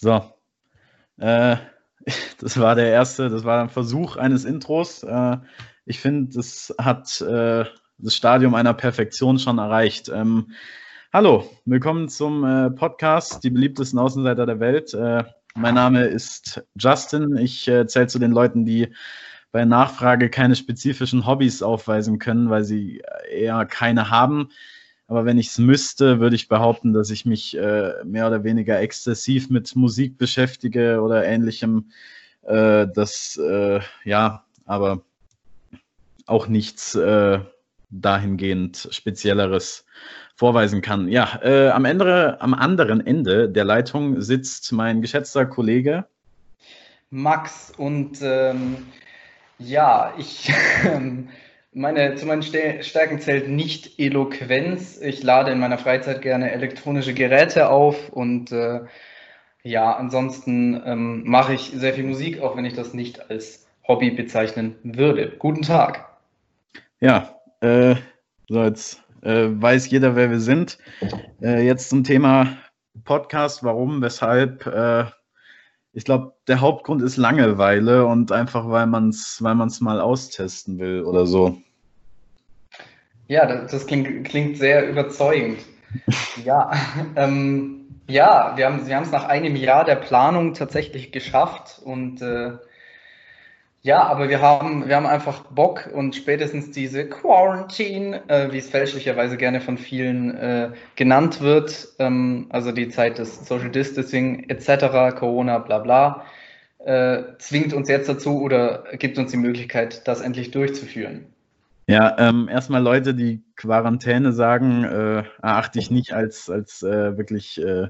So. Äh, das war der erste, das war ein Versuch eines Intros. Äh, ich finde, das hat äh, das Stadium einer Perfektion schon erreicht. Ähm, hallo, willkommen zum äh, Podcast Die beliebtesten Außenseiter der Welt. Äh, mein Name ist Justin. Ich äh, zähle zu den Leuten, die bei Nachfrage keine spezifischen Hobbys aufweisen können, weil sie eher keine haben. Aber wenn ich es müsste, würde ich behaupten, dass ich mich äh, mehr oder weniger exzessiv mit Musik beschäftige oder ähnlichem. Äh, das, äh, ja, aber auch nichts äh, dahingehend Spezielleres vorweisen kann. Ja, äh, am, Ende, am anderen Ende der Leitung sitzt mein geschätzter Kollege Max und ähm, ja, ich ähm, meine, zu meinen Stärken zählt nicht Eloquenz. Ich lade in meiner Freizeit gerne elektronische Geräte auf und äh, ja, ansonsten ähm, mache ich sehr viel Musik, auch wenn ich das nicht als Hobby bezeichnen würde. Guten Tag. Ja, äh, so jetzt äh, weiß jeder, wer wir sind. Äh, jetzt zum Thema Podcast. Warum, weshalb? Äh, ich glaube, der Hauptgrund ist Langeweile und einfach, weil man es weil man's mal austesten will oder so. Ja, das, das klingt, klingt, sehr überzeugend. ja, ähm, ja, wir haben es nach einem Jahr der Planung tatsächlich geschafft und äh, ja, aber wir haben, wir haben einfach Bock und spätestens diese Quarantine, äh, wie es fälschlicherweise gerne von vielen äh, genannt wird, ähm, also die Zeit des Social Distancing etc., Corona, bla bla, äh, zwingt uns jetzt dazu oder gibt uns die Möglichkeit, das endlich durchzuführen. Ja, ähm, erstmal Leute, die Quarantäne sagen, äh, erachte ich nicht als, als äh, wirklich äh,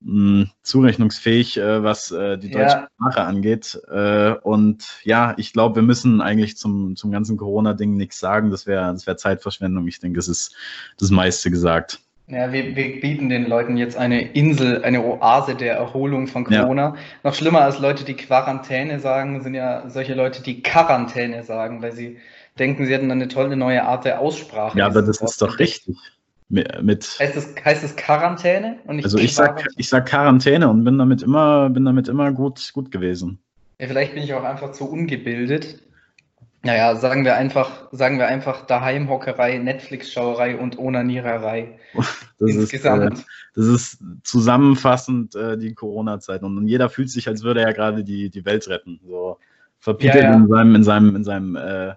mh, zurechnungsfähig, äh, was äh, die deutsche ja. Sprache angeht. Äh, und ja, ich glaube, wir müssen eigentlich zum, zum ganzen Corona-Ding nichts sagen. Das wäre das wär Zeitverschwendung. Ich denke, es ist das meiste gesagt. Ja, wir, wir, bieten den Leuten jetzt eine Insel, eine Oase der Erholung von Corona. Ja. Noch schlimmer als Leute, die Quarantäne sagen, sind ja solche Leute, die Quarantäne sagen, weil sie denken, sie hätten eine tolle neue Art der Aussprache. Ja, aber das ist doch richtig. Mit, heißt, es, heißt es Quarantäne? also ich sag, ich sag Quarantäne und bin damit immer, bin damit immer gut, gut gewesen. Ja, vielleicht bin ich auch einfach zu ungebildet. Naja, sagen wir einfach, sagen wir einfach Daheimhockerei, Netflix-Schauerei und Onaniererei. Das Insgesamt. Ist, äh, das ist zusammenfassend äh, die Corona-Zeit. Und jeder fühlt sich, als würde er gerade die, die Welt retten. So verpietelt ja, ja. in seinem, in seinem, in seinem äh,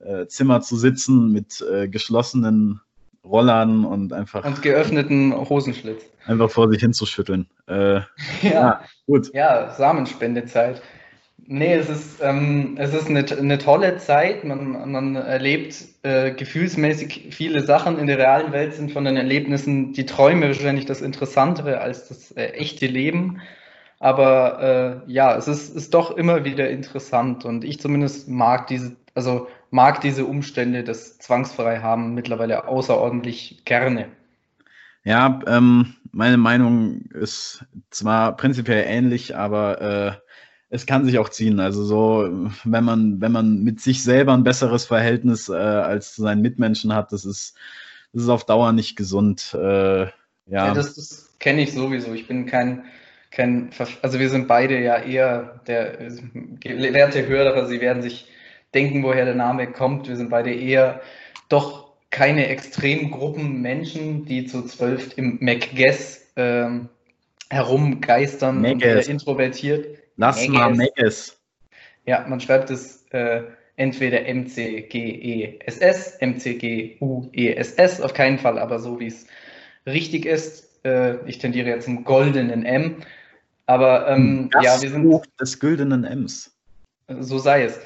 äh, Zimmer zu sitzen mit äh, geschlossenen Rollern und einfach. Und geöffneten Hosenschlitz. Einfach vor sich hinzuschütteln. Äh, ja, ja, gut. Ja, Samenspendezeit. Nee, es ist, ähm, es ist eine, eine tolle Zeit. Man, man erlebt äh, gefühlsmäßig viele Sachen. In der realen Welt sind von den Erlebnissen die Träume wahrscheinlich das Interessantere als das äh, echte Leben. Aber äh, ja, es ist, ist doch immer wieder interessant und ich zumindest mag diese, also mag diese Umstände des zwangsfrei haben mittlerweile außerordentlich gerne. Ja, ähm, meine Meinung ist zwar prinzipiell ähnlich, aber äh, es kann sich auch ziehen. Also so, wenn man, wenn man mit sich selber ein besseres Verhältnis äh, als zu seinen Mitmenschen hat, das ist, das ist auf Dauer nicht gesund. Äh, ja. ja, das, das kenne ich sowieso. Ich bin kein, kein, also wir sind beide ja eher der werte Hörer, Sie werden sich denken, woher der Name kommt. Wir sind beide eher doch keine Extremgruppen Menschen, die zu zwölf im McGuess ähm, herumgeistern und äh, introvertiert. Lass mal Megges. Ja, man schreibt es äh, entweder M-C-G-E-S-S, M-C-G-U-E-S-S, auf keinen Fall aber so, wie es richtig ist. Äh, ich tendiere ja zum goldenen M. Aber ähm, das ja, wir sind. des güldenen Ms. So sei es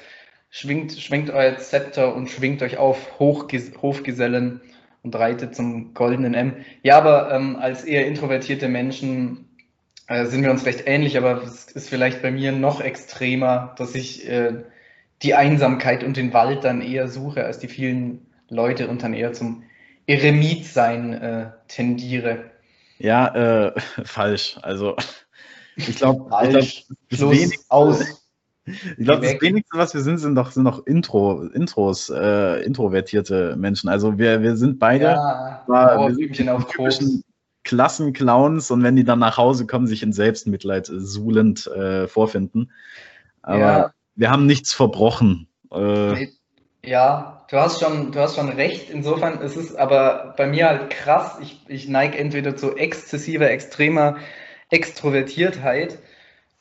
schwingt, schwingt euer Zepter und schwingt euch auf, Hochges Hofgesellen und reitet zum goldenen M. Ja, aber ähm, als eher introvertierte Menschen äh, sind wir uns recht ähnlich, aber es ist vielleicht bei mir noch extremer, dass ich äh, die Einsamkeit und den Wald dann eher suche als die vielen Leute und dann eher zum Eremit sein äh, tendiere. Ja, äh, falsch. Also ich glaube, falsch. Glaub, Schluss aus. Ich glaube, das wenigste, was wir sind, sind doch, sind doch Intro, Intros, äh, introvertierte Menschen. Also wir, wir sind beide, ja, war, wir, sind typischen, Klassenclowns und wenn die dann nach Hause kommen, sich in Selbstmitleid äh, suhlend äh, vorfinden. Aber ja. wir haben nichts verbrochen. Äh, ja, du hast schon, du hast schon recht. Insofern ist es aber bei mir halt krass. Ich, ich neige entweder zu exzessiver, extremer Extrovertiertheit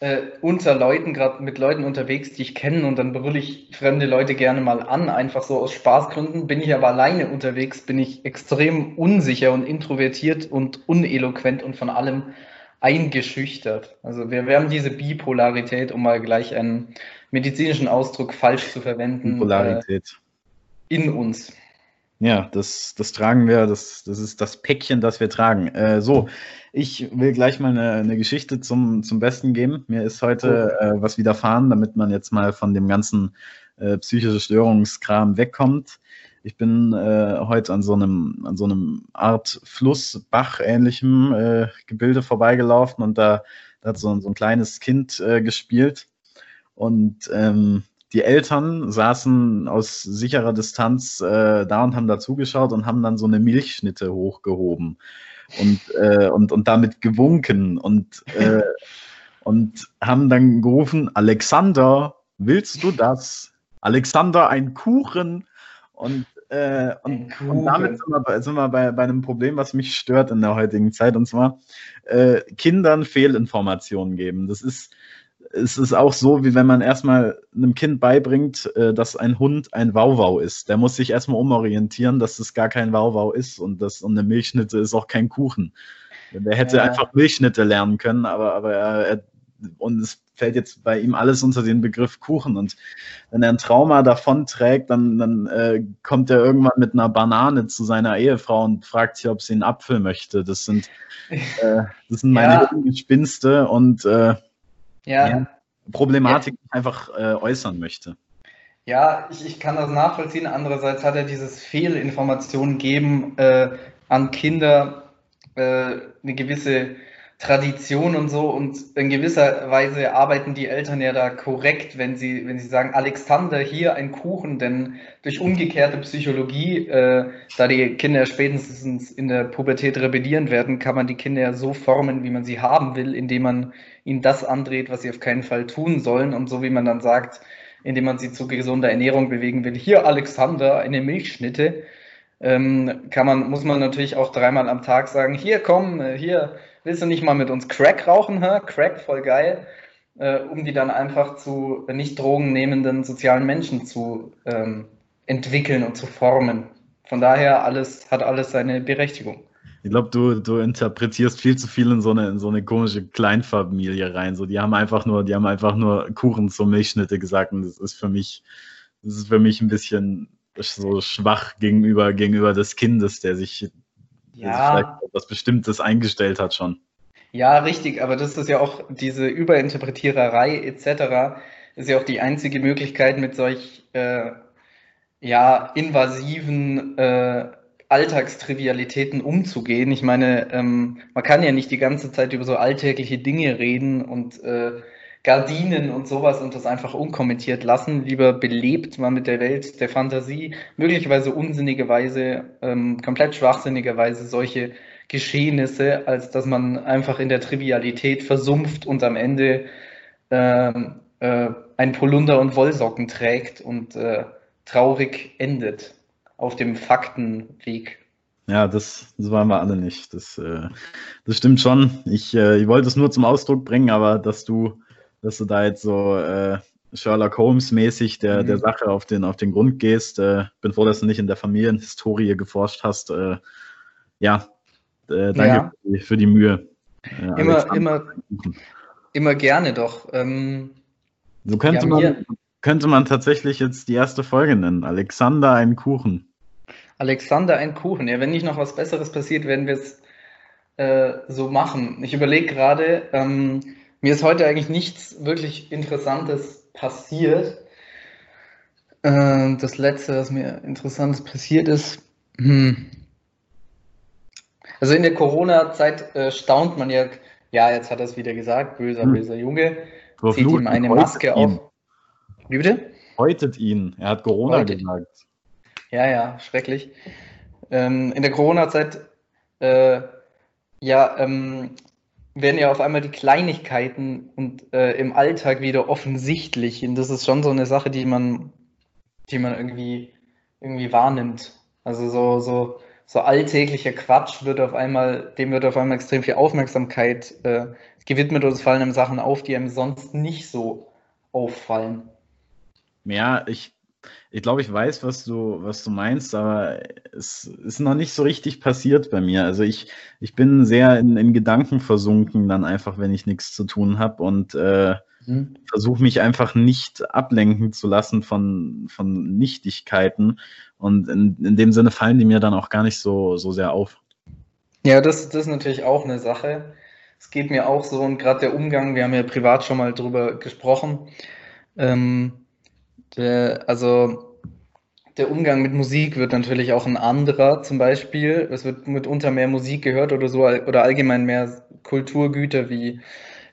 äh, unter Leuten, gerade mit Leuten unterwegs, die ich kenne, und dann brülle ich fremde Leute gerne mal an, einfach so aus Spaßgründen. Bin ich aber alleine unterwegs, bin ich extrem unsicher und introvertiert und uneloquent und von allem eingeschüchtert. Also wir, wir haben diese Bipolarität, um mal gleich einen medizinischen Ausdruck falsch zu verwenden. Bipolarität. Äh, in uns. Ja, das, das tragen wir, das, das ist das Päckchen, das wir tragen. Äh, so, ich will gleich mal eine, eine, Geschichte zum, zum Besten geben. Mir ist heute äh, was widerfahren, damit man jetzt mal von dem ganzen äh, psychische Störungskram wegkommt. Ich bin äh, heute an so einem, an so einem Art Fluss, Bach ähnlichem äh, Gebilde vorbeigelaufen und da, da hat so, so ein kleines Kind äh, gespielt. Und ähm, die Eltern saßen aus sicherer Distanz äh, da und haben da zugeschaut und haben dann so eine Milchschnitte hochgehoben und, äh, und, und damit gewunken und, äh, und haben dann gerufen, Alexander, willst du das? Alexander, ein Kuchen. Und, äh, und, und, damit sind wir, bei, sind wir bei, bei, einem Problem, was mich stört in der heutigen Zeit, und zwar äh, Kindern Fehlinformationen geben. Das ist, es ist auch so, wie wenn man erstmal einem Kind beibringt, äh, dass ein Hund ein Wauwau ist. Der muss sich erstmal umorientieren, dass es gar kein Wauwau ist und, das, und eine Milchschnitte ist auch kein Kuchen. Der hätte ja. einfach Milchschnitte lernen können, aber, aber er, er, und es fällt jetzt bei ihm alles unter den Begriff Kuchen. Und wenn er ein Trauma davon trägt, dann, dann äh, kommt er irgendwann mit einer Banane zu seiner Ehefrau und fragt sie, ob sie einen Apfel möchte. Das sind, äh, das sind meine ja. Gespinste und äh, ja. Problematik ja. einfach äh, äußern möchte. Ja, ich, ich, kann das nachvollziehen. Andererseits hat er dieses Fehlinformationen geben äh, an Kinder äh, eine gewisse Tradition und so. Und in gewisser Weise arbeiten die Eltern ja da korrekt, wenn sie, wenn sie sagen, Alexander, hier ein Kuchen, denn durch umgekehrte Psychologie, äh, da die Kinder spätestens in der Pubertät rebellieren werden, kann man die Kinder ja so formen, wie man sie haben will, indem man ihnen das andreht, was sie auf keinen Fall tun sollen. Und so wie man dann sagt, indem man sie zu gesunder Ernährung bewegen will, hier Alexander, eine Milchschnitte, ähm, kann man, muss man natürlich auch dreimal am Tag sagen, hier komm, äh, hier willst du nicht mal mit uns Crack rauchen? Hä? Crack, voll geil. Äh, um die dann einfach zu nicht drogennehmenden sozialen Menschen zu ähm, entwickeln und zu formen. Von daher alles, hat alles seine Berechtigung. Ich glaube, du, du interpretierst viel zu viel in so eine, in so eine komische Kleinfamilie rein. So, die haben einfach nur, die haben einfach nur Kuchen zur Milchschnitte gesagt und das ist für mich, das ist für mich ein bisschen so schwach gegenüber, gegenüber des Kindes, der sich ja. vielleicht etwas Bestimmtes eingestellt hat schon. Ja, richtig, aber das ist ja auch diese Überinterpretiererei etc. ist ja auch die einzige Möglichkeit, mit solch äh, ja, invasiven äh, Alltagstrivialitäten umzugehen. Ich meine, ähm, man kann ja nicht die ganze Zeit über so alltägliche Dinge reden und äh, Gardinen und sowas und das einfach unkommentiert lassen. Lieber belebt man mit der Welt der Fantasie, möglicherweise unsinnigerweise, ähm, komplett schwachsinnigerweise solche Geschehnisse, als dass man einfach in der Trivialität versumpft und am Ende ähm, äh, ein Polunder und Wollsocken trägt und äh, traurig endet auf dem Faktenweg. Ja, das, das waren wir alle nicht. Das, äh, das stimmt schon. Ich, äh, ich wollte es nur zum Ausdruck bringen, aber dass du dass du da jetzt so äh, Sherlock Holmes-mäßig der, mhm. der Sache auf den, auf den Grund gehst. Äh, bin froh, dass du nicht in der Familienhistorie geforscht hast. Äh, ja, äh, danke ja. Für, die, für, die, Mühe. Äh, immer, immer, immer gerne doch. Ähm, so könnte, ja, man, könnte man tatsächlich jetzt die erste Folge nennen. Alexander ein Kuchen. Alexander ein Kuchen. Ja, wenn nicht noch was Besseres passiert, werden wir es äh, so machen. Ich überlege gerade, ähm, mir ist heute eigentlich nichts wirklich Interessantes passiert. Äh, das letzte, was mir Interessantes passiert ist, hm. also in der Corona-Zeit äh, staunt man ja, ja, jetzt hat er es wieder gesagt, böser, hm. böser Junge, zieht ihm eine Maske auf. Wie bitte? Häutet ihn. Er hat Corona Häutet. gesagt. Ja, ja, schrecklich. Ähm, in der Corona-Zeit äh, ja, ähm, werden ja auf einmal die Kleinigkeiten und äh, im Alltag wieder offensichtlich. Und das ist schon so eine Sache, die man, die man irgendwie, irgendwie wahrnimmt. Also so, so, so alltäglicher Quatsch wird auf einmal, dem wird auf einmal extrem viel Aufmerksamkeit äh, gewidmet oder es fallen einem Sachen auf, die einem sonst nicht so auffallen. Ja, ich ich glaube, ich weiß, was du, was du meinst, aber es ist noch nicht so richtig passiert bei mir. Also ich, ich bin sehr in, in Gedanken versunken, dann einfach, wenn ich nichts zu tun habe und äh, mhm. versuche mich einfach nicht ablenken zu lassen von, von Nichtigkeiten. Und in, in dem Sinne fallen die mir dann auch gar nicht so, so sehr auf. Ja, das, das ist natürlich auch eine Sache. Es geht mir auch so und gerade der Umgang, wir haben ja privat schon mal drüber gesprochen. Ähm, der, also der Umgang mit Musik wird natürlich auch ein anderer zum Beispiel. Es wird mitunter mehr Musik gehört oder so oder allgemein mehr Kulturgüter wie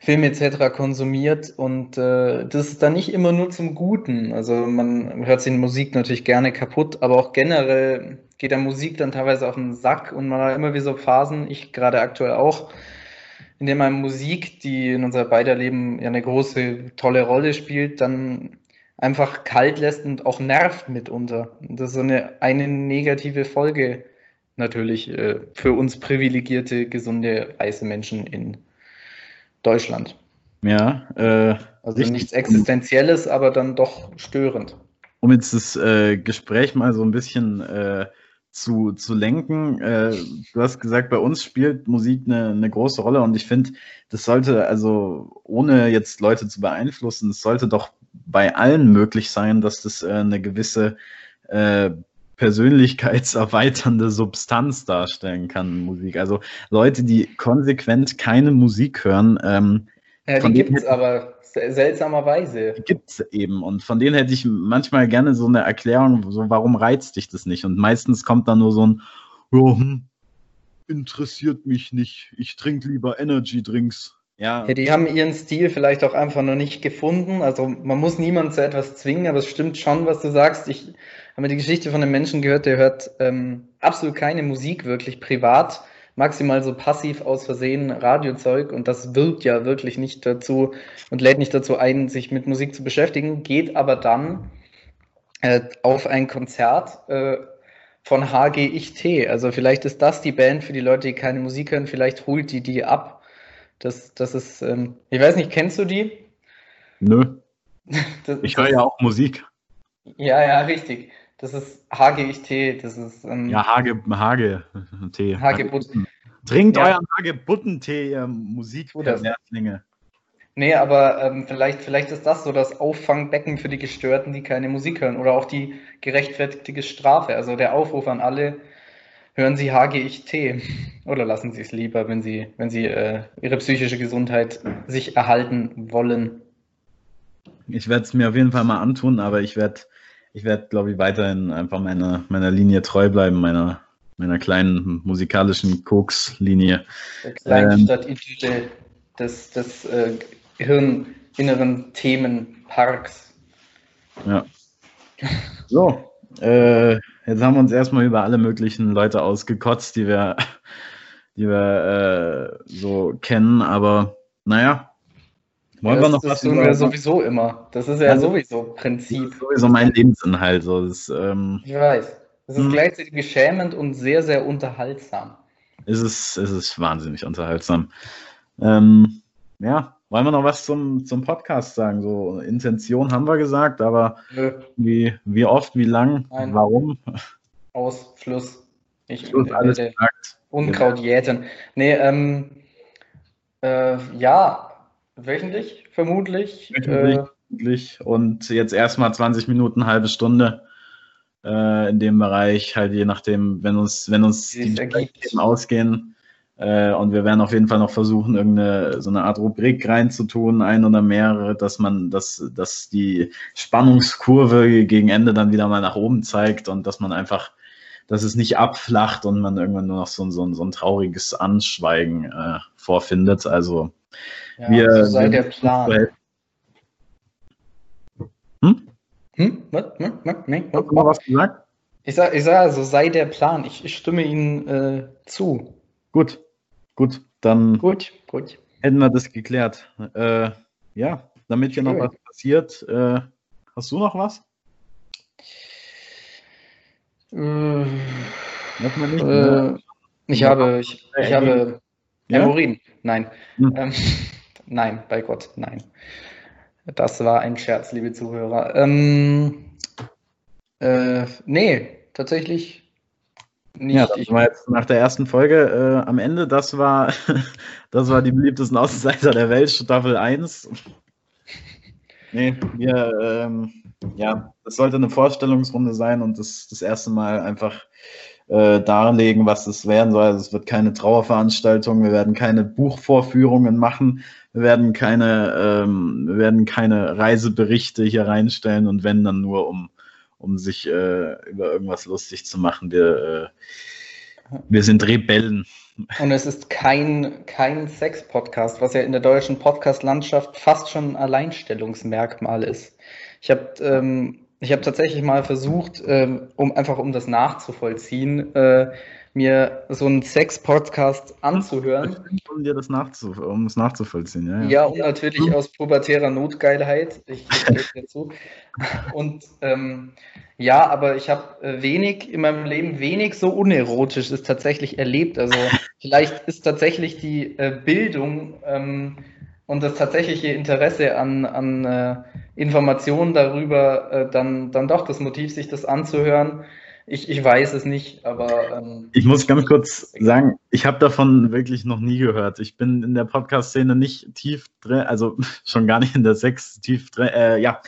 Film etc. konsumiert und äh, das ist dann nicht immer nur zum Guten. Also man hört sich in Musik natürlich gerne kaputt, aber auch generell geht der Musik dann teilweise auf den Sack und man hat immer wie so Phasen, ich gerade aktuell auch, in dem man Musik, die in unser beider Leben ja eine große, tolle Rolle spielt, dann einfach kalt lässt und auch nervt mitunter. Das ist so eine, eine negative Folge natürlich äh, für uns privilegierte, gesunde, weiße Menschen in Deutschland. Ja, äh, also nichts Existenzielles, aber dann doch störend. Um jetzt das äh, Gespräch mal so ein bisschen äh, zu, zu lenken. Äh, du hast gesagt, bei uns spielt Musik eine, eine große Rolle und ich finde, das sollte, also ohne jetzt Leute zu beeinflussen, es sollte doch bei allen möglich sein, dass das äh, eine gewisse äh, persönlichkeitserweiternde Substanz darstellen kann, Musik. Also Leute, die konsequent keine Musik hören. Ähm, ja, die gibt es aber seltsamerweise. Gibt es eben. Und von denen hätte ich manchmal gerne so eine Erklärung, so warum reizt dich das nicht? Und meistens kommt dann nur so ein, oh, hm, interessiert mich nicht. Ich trinke lieber Energy Drinks. Ja. ja, die haben ihren Stil vielleicht auch einfach noch nicht gefunden. Also man muss niemanden zu etwas zwingen, aber es stimmt schon, was du sagst. Ich habe mir die Geschichte von einem Menschen gehört, der hört ähm, absolut keine Musik wirklich privat, maximal so passiv aus Versehen Radiozeug und das wirkt ja wirklich nicht dazu und lädt nicht dazu ein, sich mit Musik zu beschäftigen, geht aber dann äh, auf ein Konzert äh, von HGIT. Also vielleicht ist das die Band für die Leute, die keine Musik hören, vielleicht holt die die ab das, das ist, ähm, ich weiß nicht, kennst du die? Nö. Das, ich höre ja auch Musik. Ja, ja, richtig. Das ist HGIT, das ist. Ähm, ja, Hage, Hage Tee. Hagebutten. Trinkt ja. euren Hagebuttentee, ihr Musikperverslinge. Nee, aber ähm, vielleicht, vielleicht ist das so das Auffangbecken für die Gestörten, die keine Musik hören. Oder auch die gerechtfertigte Strafe. Also der Aufruf an alle, hören Sie HGIT oder lassen Sie es lieber, wenn Sie, wenn Sie äh, Ihre psychische Gesundheit sich erhalten wollen. Ich werde es mir auf jeden Fall mal antun, aber ich werde, ich werde, glaube ich, weiterhin einfach meiner, meiner Linie treu bleiben, meiner, meiner kleinen musikalischen Koks-Linie. Der Kleinstadt-Idylle ähm, des, des äh, hirninneren Themenparks. Ja. So, äh, Jetzt haben wir uns erstmal über alle möglichen Leute ausgekotzt, die wir, die wir äh, so kennen, aber naja. Wollen das, wir noch das was tun wir sowieso immer. Das ist ja also, sowieso Prinzip. Das ist sowieso mein Lebensinhalt. So. Das, ähm, ich weiß. Es ist hm. gleichzeitig beschämend und sehr, sehr unterhaltsam. Es ist, es ist wahnsinnig unterhaltsam. Ähm, ja, wollen wir noch was zum, zum Podcast sagen? So, Intention haben wir gesagt, aber wie, wie oft, wie lang, Nein. warum? Aus, Fluss. Ich Schluss, alles gesagt. Unkraut jäten. Nee, ähm, äh, ja, wöchentlich, vermutlich. Wöchentlich. Äh, und jetzt erstmal 20 Minuten, halbe Stunde äh, in dem Bereich, halt je nachdem, wenn uns, wenn uns die Themen ausgehen äh, und wir werden auf jeden Fall noch versuchen, irgendeine so eine Art Rubrik reinzutun, ein oder mehrere, dass man, dass, dass die Spannungskurve gegen Ende dann wieder mal nach oben zeigt und dass man einfach, dass es nicht abflacht und man irgendwann nur noch so, so, so ein trauriges Anschweigen äh, vorfindet. Also ja, wir, so sei der Plan. Hm? Hm? Was? Was? Was? Nee, was? Hast du mal was gesagt? Ich sage, ich sag, also sei der Plan. Ich, ich stimme Ihnen äh, zu. Gut. Gut, dann Gut, gut. hätten wir das geklärt. Äh, ja, damit hier noch was passiert, äh, hast du noch was? Äh, nicht, ne? äh, ich habe, ich, ich habe Ja? Hämorrhoiden. Nein. Hm. Ähm, nein, bei Gott, nein. Das war ein Scherz, liebe Zuhörer. Ähm, äh, nee, tatsächlich nicht. Ja, sind wir jetzt nach der ersten Folge äh, am Ende. Das war, das war die beliebtesten Außenseiter der Welt, Staffel 1. Nee, wir, ähm, ja, das sollte eine Vorstellungsrunde sein und das, das erste Mal einfach äh, darlegen, was es werden soll. Also es wird keine Trauerveranstaltung, wir werden keine Buchvorführungen machen, wir werden keine, ähm, wir werden keine Reiseberichte hier reinstellen und wenn dann nur um, um sich äh, über irgendwas lustig zu machen. Wir, äh, wir sind Rebellen. Und es ist kein, kein Sex-Podcast, was ja in der deutschen Podcast-Landschaft fast schon ein Alleinstellungsmerkmal ist. Ich habe ähm, hab tatsächlich mal versucht, ähm, um einfach um das nachzuvollziehen, äh, mir so einen Sex-Podcast anzuhören. Um dir das nachzu um es nachzuvollziehen, ja. Ja, und natürlich aus pubertärer Notgeilheit. Ich, ich gebe dir zu. Und ähm, ja, aber ich habe äh, wenig in meinem Leben, wenig so unerotisches tatsächlich erlebt. Also vielleicht ist tatsächlich die äh, Bildung ähm, und das tatsächliche Interesse an, an äh, Informationen darüber äh, dann, dann doch das Motiv, sich das anzuhören. Ich, ich weiß es nicht, aber ähm, Ich muss ganz kurz sagen, ich habe davon wirklich noch nie gehört. Ich bin in der Podcast-Szene nicht tief drin, also schon gar nicht in der Sex tief drin. Äh, ja,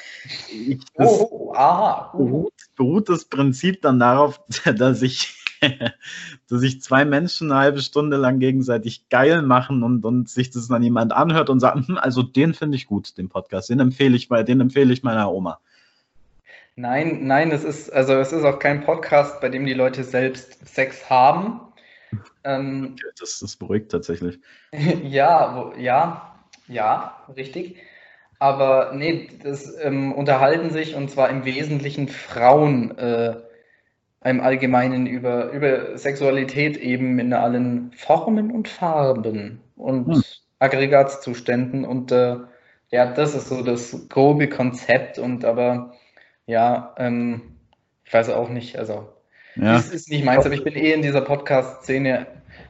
ich, oh, oh, aha. Uh. beruht, beruht das Prinzip dann darauf, dass ich, dass sich zwei Menschen eine halbe Stunde lang gegenseitig geil machen und, und sich das dann jemand anhört und sagt, hm, also den finde ich gut, den Podcast, den empfehle ich, mal- den empfehle ich meiner Oma. Nein, nein, es ist, also es ist auch kein Podcast, bei dem die Leute selbst Sex haben. Ähm, Das, das beruhigt tatsächlich. ja, wo, ja, ja, richtig. Aber nee, das ähm, unterhalten sich und zwar im Wesentlichen Frauen äh, im Allgemeinen über, über Sexualität eben in allen Formen und Farben und Hm. Aggregatzuständen. Und äh, ja, das ist so das grobe Konzept. Und aber ja, ähm, ich weiß auch nicht, also Ja. es ist nicht meins, aber ich bin eh in dieser Podcast-Szene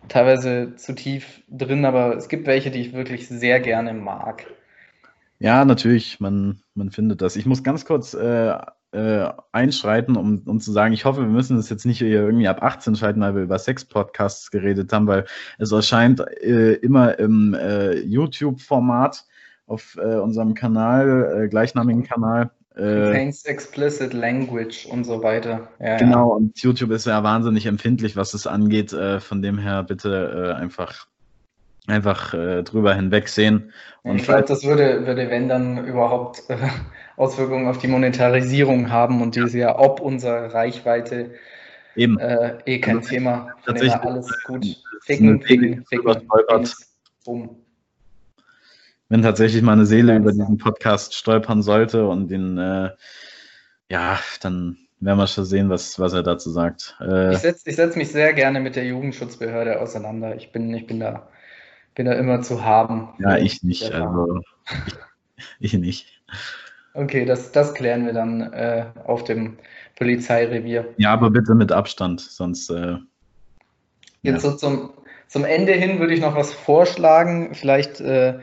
teilweise zu tief drin, aber es gibt welche, die ich wirklich sehr gerne mag. Ja, natürlich, man, man findet das. Ich muss ganz kurz äh, äh, einschreiten, um, um zu sagen, ich hoffe, wir müssen das jetzt nicht hier irgendwie ab 18 schalten, weil wir über Sex-Podcasts geredet haben, weil es erscheint äh, immer im äh, YouTube-Format auf äh, unserem Kanal, äh, gleichnamigen Kanal. Äh, Contains explicit language und so weiter. Ja, genau, und YouTube ist ja wahnsinnig empfindlich, was das angeht. Äh, von dem her bitte äh, einfach, einfach äh, drüber hinwegsehen. Ja. Und Ich glaube, das würde, würde, wenn dann überhaupt äh, Auswirkungen auf die Monetarisierung haben und die ist ja ob unserer Reichweite eben. äh, eh kein Also, Thema. Tatsächlich, alles gut. Ficken, ficken, ficken. Penis. Bumm. Wenn tatsächlich mal eine Seele über diesen Podcast stolpern sollte und ihn, äh, ja, dann werden wir schon sehen, was, was er dazu sagt. Äh, Ich setze setz mich sehr gerne mit der Jugendschutzbehörde auseinander. Ich bin, ich bin da, bin da immer zu haben. ja, ich nicht. Also, ich, ich nicht. Okay, das, das klären wir dann äh, auf dem Polizeirevier. Ja, aber bitte mit Abstand, sonst. Äh, Jetzt ja. so zum, zum Ende hin würde ich noch was vorschlagen, vielleicht äh,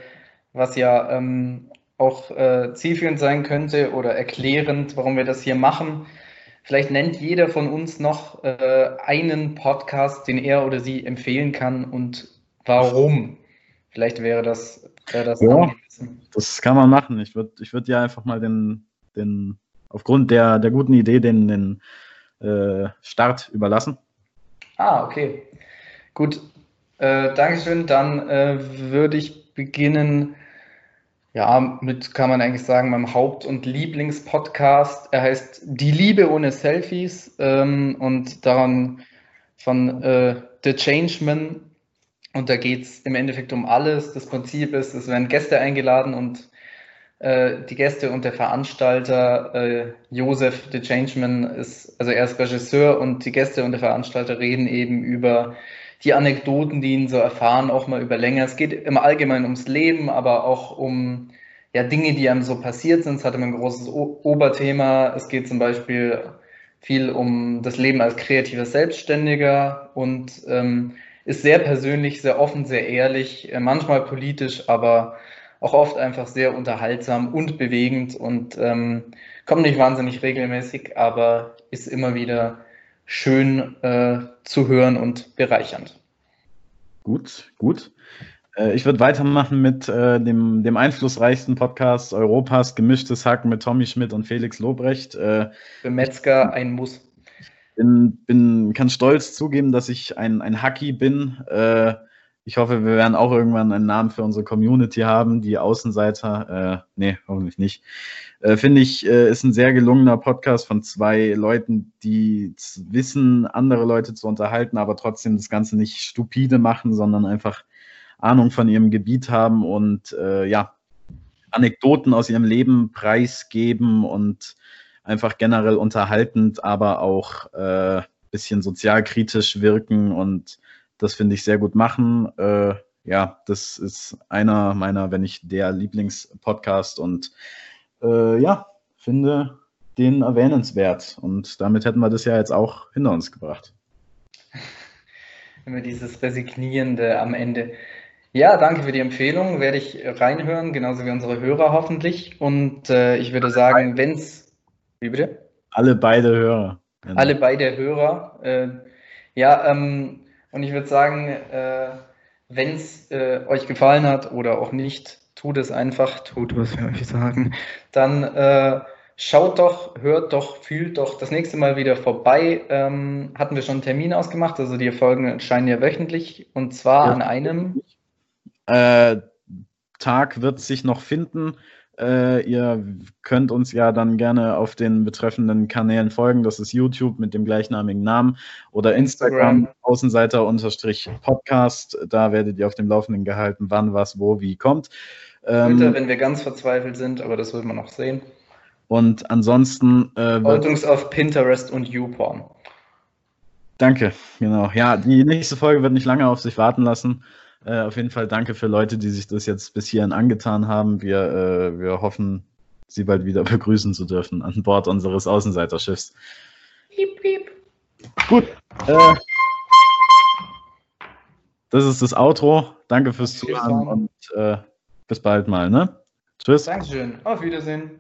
was ja ähm, auch äh, zielführend sein könnte oder erklärend, warum wir das hier machen. Vielleicht nennt jeder von uns noch äh, einen Podcast, den er oder sie empfehlen kann und warum. Vielleicht wäre das, wäre das Ja. Das kann man machen. Ich würde ich würd ja einfach mal den, den aufgrund der, der guten Idee den, den äh, Start überlassen. Ah, okay. Gut. Äh, Dankeschön. Dann äh, würde ich beginnen, ja, mit, kann man eigentlich sagen, meinem Haupt- und Lieblingspodcast. Er heißt Die Liebe ohne Selfies ähm, und daran von äh, The Changeman. Und da geht es im Endeffekt um alles. Das Prinzip ist, es werden Gäste eingeladen und äh, die Gäste und der Veranstalter, äh, Josef The Changeman, ist, also er ist Regisseur und die Gäste und der Veranstalter reden eben über die Anekdoten, die ihn so erfahren, auch mal über länger. Es geht im Allgemeinen ums Leben, aber auch um ja, Dinge, die einem so passiert sind. Es hat immer ein großes o Oberthema. Es geht zum Beispiel viel um das Leben als kreativer Selbstständiger und ähm, ist sehr persönlich, sehr offen, sehr ehrlich, äh, manchmal politisch, aber auch oft einfach sehr unterhaltsam und bewegend und ähm, kommt nicht wahnsinnig regelmäßig, aber ist immer wieder schön äh, zu hören und bereichernd. Gut, gut. Äh, ich würde weitermachen mit äh, dem, dem einflussreichsten Podcast Europas, Gemischtes Hack mit Tommy Schmidt und Felix Lobrecht. Äh, Für Metzger ein Muss. Bin, bin, kann stolz zugeben, dass ich ein, ein Hacky bin. Äh, ich hoffe, wir werden auch irgendwann einen Namen für unsere Community haben, die Außenseiter. Äh, nee, hoffentlich nicht. Äh, Finde ich, äh, ist ein sehr gelungener Podcast von zwei Leuten, die wissen, andere Leute zu unterhalten, aber trotzdem das Ganze nicht stupide machen, sondern einfach Ahnung von ihrem Gebiet haben und äh, ja, Anekdoten aus ihrem Leben preisgeben und einfach generell unterhaltend, aber auch äh, bisschen sozialkritisch wirken und das finde ich sehr gut machen. Äh, ja, das ist einer meiner, wenn nicht der Lieblingspodcast und äh, ja, finde den erwähnenswert. Und damit hätten wir das ja jetzt auch hinter uns gebracht. Immer dieses Resignierende am Ende. Ja, danke für die Empfehlung. Werde ich reinhören, genauso wie unsere Hörer hoffentlich. Und äh, ich würde sagen, wenn es. Wie bitte? Alle beide Hörer. Genau. Alle beide Hörer. Äh, ja, ähm, und ich würde sagen, äh, wenn es äh, euch gefallen hat oder auch nicht, tut es einfach, tut, was wir euch sagen. Dann äh, schaut doch, hört doch, fühlt doch das nächste Mal wieder vorbei. Ähm, hatten wir schon einen Termin ausgemacht, also die Folgen erscheinen ja wöchentlich und zwar ja. an einem äh, Tag wird sich noch finden. Äh, ihr könnt uns ja dann gerne auf den betreffenden Kanälen folgen. Das ist YouTube mit dem gleichnamigen Namen oder Instagram, Instagram. Außenseiter-Podcast. Da werdet ihr auf dem Laufenden gehalten, wann, was, wo, wie kommt. Ähm, Twitter, wenn wir ganz verzweifelt sind, aber das wird man noch sehen. Und ansonsten. Äh, Folgt auf Pinterest und YouPorn. Danke, genau. Ja, die nächste Folge wird nicht lange auf sich warten lassen. Äh, auf jeden Fall danke für Leute, die sich das jetzt bis hierhin angetan haben. Wir, äh, wir hoffen, Sie bald wieder begrüßen zu dürfen an Bord unseres Außenseiterschiffs. Piep, piep. Gut. Äh, das ist das Outro. Danke fürs Zuhören und äh, bis bald mal. Ne? Tschüss. Dankeschön. Auf Wiedersehen.